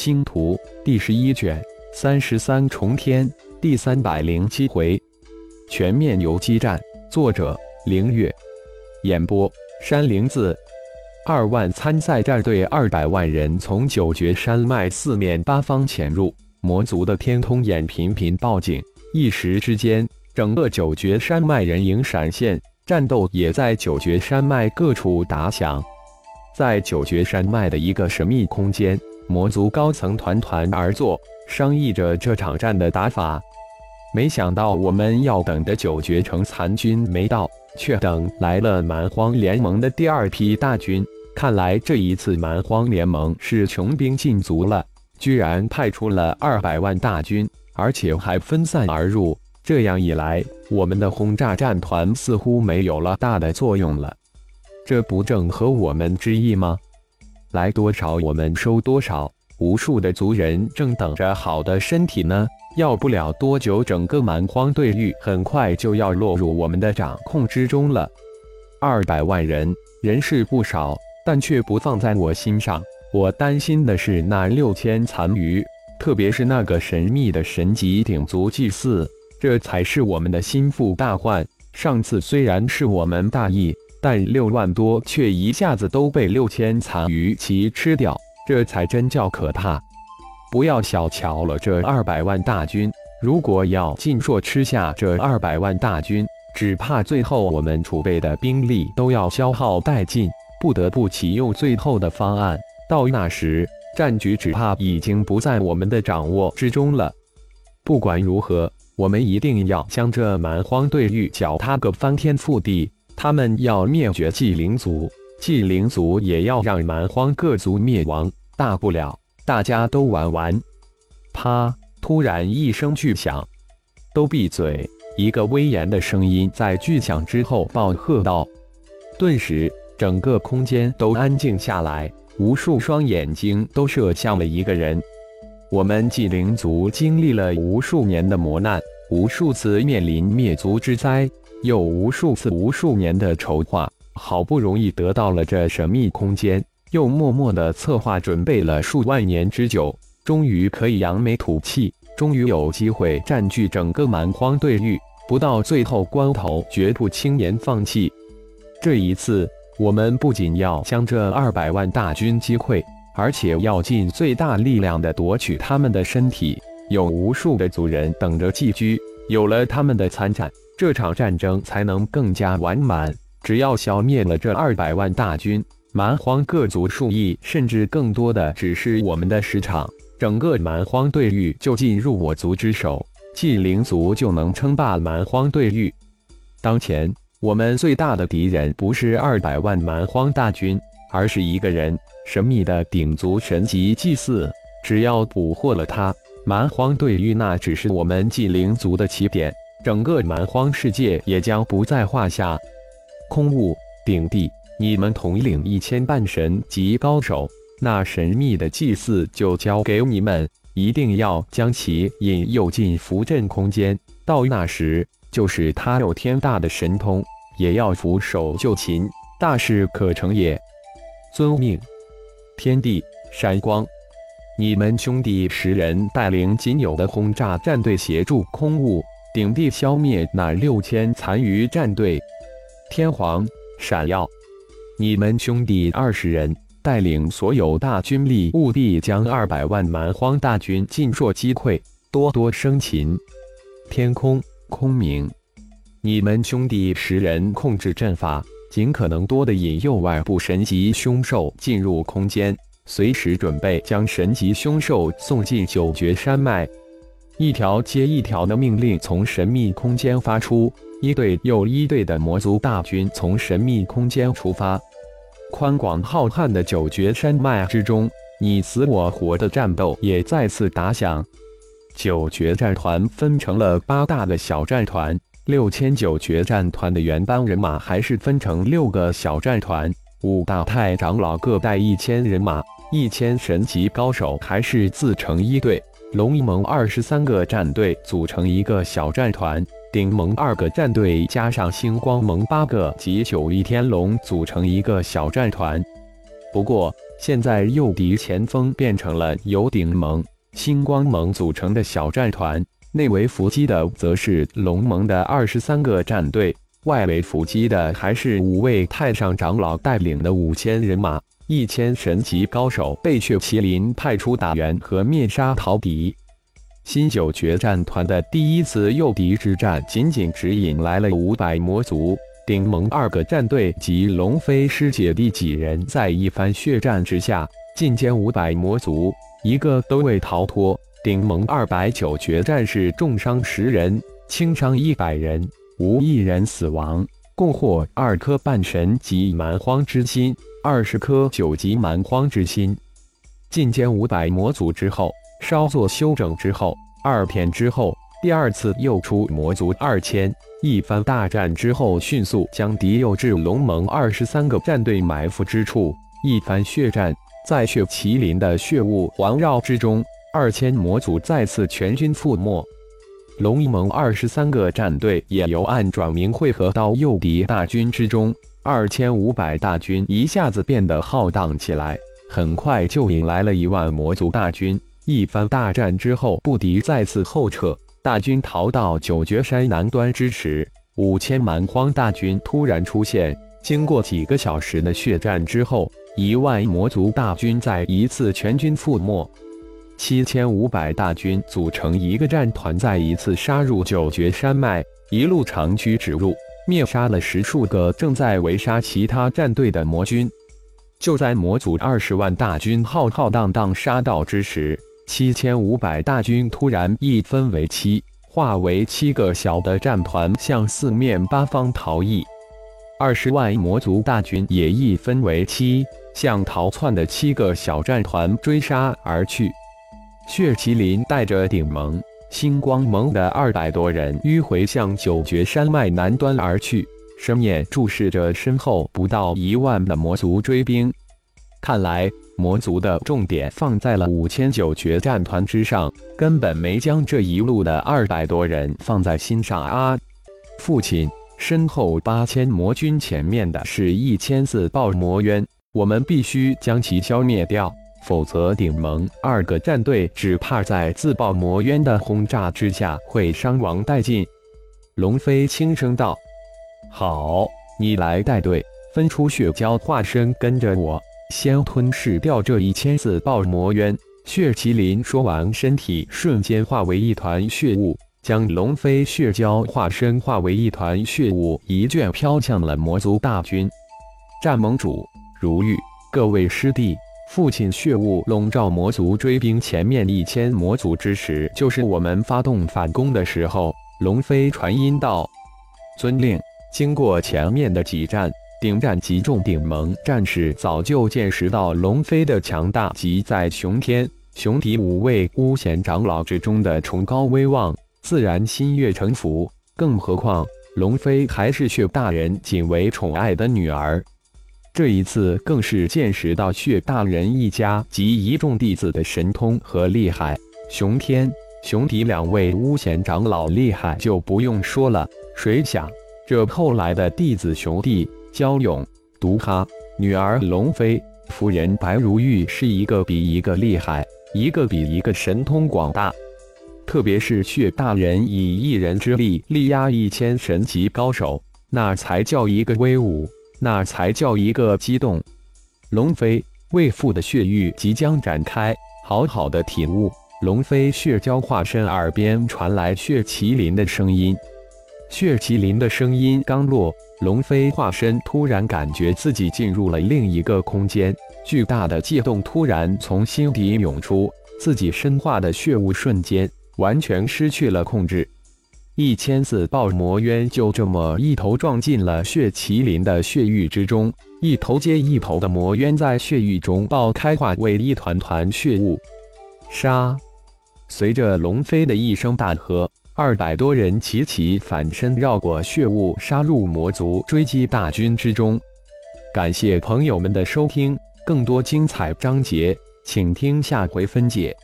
星图第十一卷三十三重天第三百零七回，全面游击战。作者：凌月。演播：山灵子。二万参赛战队，二百万人从九绝山脉四面八方潜入，魔族的天通眼频频报警，一时之间，整个九绝山脉人影闪现，战斗也在九绝山脉各处打响。在九绝山脉的一个神秘空间，魔族高层团团而坐，商议着这场战的打法。没想到我们要等的九绝城残军没到。却等来了蛮荒联盟的第二批大军，看来这一次蛮荒联盟是穷兵尽足了，居然派出了二百万大军，而且还分散而入。这样一来，我们的轰炸战团似乎没有了大的作用了，这不正合我们之意吗？来多少我们收多少，无数的族人正等着好的身体呢。要不了多久，整个蛮荒对域很快就要落入我们的掌控之中了。二百万人，人是不少，但却不放在我心上。我担心的是那六千残余，特别是那个神秘的神级鼎族祭祀，这才是我们的心腹大患。上次虽然是我们大意，但六万多却一下子都被六千残余其吃掉，这才真叫可怕。不要小瞧了这二百万大军，如果要尽硕吃下这二百万大军，只怕最后我们储备的兵力都要消耗殆尽，不得不启用最后的方案。到那时，战局只怕已经不在我们的掌握之中了。不管如何，我们一定要将这蛮荒对域搅他个翻天覆地。他们要灭绝纪灵族，纪灵族也要让蛮荒各族灭亡，大不了。大家都玩完，啪！突然一声巨响，都闭嘴！一个威严的声音在巨响之后暴喝道。顿时，整个空间都安静下来，无数双眼睛都射向了一个人。我们纪灵族经历了无数年的磨难，无数次面临灭族之灾，又无数次无数年的筹划，好不容易得到了这神秘空间。又默默的策划准备了数万年之久，终于可以扬眉吐气，终于有机会占据整个蛮荒对域。不到最后关头，绝不轻言放弃。这一次，我们不仅要将这二百万大军击溃，而且要尽最大力量的夺取他们的身体。有无数的族人等着寄居，有了他们的参战，这场战争才能更加完满。只要消灭了这二百万大军。蛮荒各族数亿甚至更多的只是我们的十场，整个蛮荒对域就进入我族之手，纪灵族就能称霸蛮荒对域。当前我们最大的敌人不是二百万蛮荒大军，而是一个人——神秘的鼎族神级祭祀。只要捕获了他，蛮荒对于那只是我们纪灵族的起点，整个蛮荒世界也将不在话下。空悟鼎帝。你们统领一千半神级高手，那神秘的祭祀就交给你们，一定要将其引诱进符阵空间。到那时，就是他有天大的神通，也要俯首就擒，大事可成也。遵命。天地闪光，你们兄弟十人带领仅有的轰炸战队，协助空悟鼎帝消灭那六千残余战队。天皇闪耀。你们兄弟二十人带领所有大军力，务必将二百万蛮荒大军尽数击溃，多多生擒。天空空明，你们兄弟十人控制阵法，尽可能多的引诱外部神级凶兽进入空间，随时准备将神级凶兽送进九绝山脉。一条接一条的命令从神秘空间发出，一队又一队的魔族大军从神秘空间出发。宽广浩瀚的九绝山脉之中，你死我活的战斗也再次打响。九绝战团分成了八大的小战团，六千九绝战团的原班人马还是分成六个小战团，五大太长老各带一千人马，一千神级高手还是自成一队。龙盟二十三个战队组成一个小战团。顶盟二个战队加上星光盟八个及九翼天龙组成一个小战团，不过现在诱敌前锋变成了由顶盟、星光盟组成的小战团，内围伏击的则是龙盟的二十三个战队，外围伏击的还是五位太上长老带领的五千人马。一千神级高手被血麒麟派出打援和灭杀逃敌。新九决战团的第一次诱敌之战，仅仅只引来了五百魔族。顶盟二个战队及龙飞师姐弟几人，在一番血战之下，进歼五百魔族，一个都未逃脱。顶盟二百九决战士重伤十人，轻伤一百人，无一人死亡，共获二颗半神级蛮荒之心。二十颗九级蛮荒之心，进歼五百魔族之后，稍作休整之后，二天之后，第二次又出魔族二千。一番大战之后，迅速将敌诱至龙盟二十三个战队埋伏之处。一番血战，在血麒麟的血雾环绕之中，二千魔族再次全军覆没。龙一盟二十三个战队也由暗转明，汇合到诱敌大军之中。二千五百大军一下子变得浩荡起来，很快就引来了一万魔族大军。一番大战之后，不敌再次后撤，大军逃到九绝山南端之时，五千蛮荒大军突然出现。经过几个小时的血战之后，一万魔族大军再一次全军覆没。七千五百大军组成一个战团，再一次杀入九绝山脉，一路长驱直入。灭杀了十数个正在围杀其他战队的魔军。就在魔族二十万大军浩浩荡荡杀到之时，七千五百大军突然一分为七，化为七个小的战团，向四面八方逃逸。二十万魔族大军也一分为七，向逃窜的七个小战团追杀而去。血麒麟带着顶盟。星光盟的二百多人迂回向九绝山脉南端而去，深眼注视着身后不到一万的魔族追兵。看来魔族的重点放在了五千九决战团之上，根本没将这一路的二百多人放在心上啊！父亲，身后八千魔军，前面的是一千自爆魔渊，我们必须将其消灭掉。否则，顶盟二个战队只怕在自爆魔渊的轰炸之下会伤亡殆尽。龙飞轻声道：“好，你来带队，分出血蛟化身，跟着我，先吞噬掉这一千自爆魔渊。”血麒麟说完，身体瞬间化为一团血雾，将龙飞血蛟化身化为一团血雾，一卷飘向了魔族大军。战盟主如玉，各位师弟。父亲血雾笼罩魔族追兵前面一千魔族之时，就是我们发动反攻的时候。龙飞传音道：“遵令。”经过前面的几战，顶战击中顶盟战士早就见识到龙飞的强大及在熊天、熊敌五位巫贤长老之中的崇高威望，自然心悦诚服。更何况龙飞还是血大人仅为宠爱的女儿。这一次更是见识到血大人一家及一众弟子的神通和厉害。熊天、熊迪两位巫贤长老厉害就不用说了，谁想这后来的弟子熊弟焦勇、毒哈、女儿龙飞、夫人白如玉是一个比一个厉害，一个比一个神通广大。特别是血大人以一人之力力压一千神级高手，那才叫一个威武。那才叫一个激动！龙飞为父的血域即将展开，好好的体悟。龙飞血蛟化身耳边传来血麒麟的声音，血麒麟的声音刚落，龙飞化身突然感觉自己进入了另一个空间，巨大的悸动突然从心底涌出，自己身化的血雾瞬间完全失去了控制。一千次爆魔渊就这么一头撞进了血麒麟的血域之中，一头接一头的魔渊在血域中爆开，化为一团团血雾。杀！随着龙飞的一声大喝，二百多人齐齐反身绕过血雾，杀入魔族追击大军之中。感谢朋友们的收听，更多精彩章节，请听下回分解。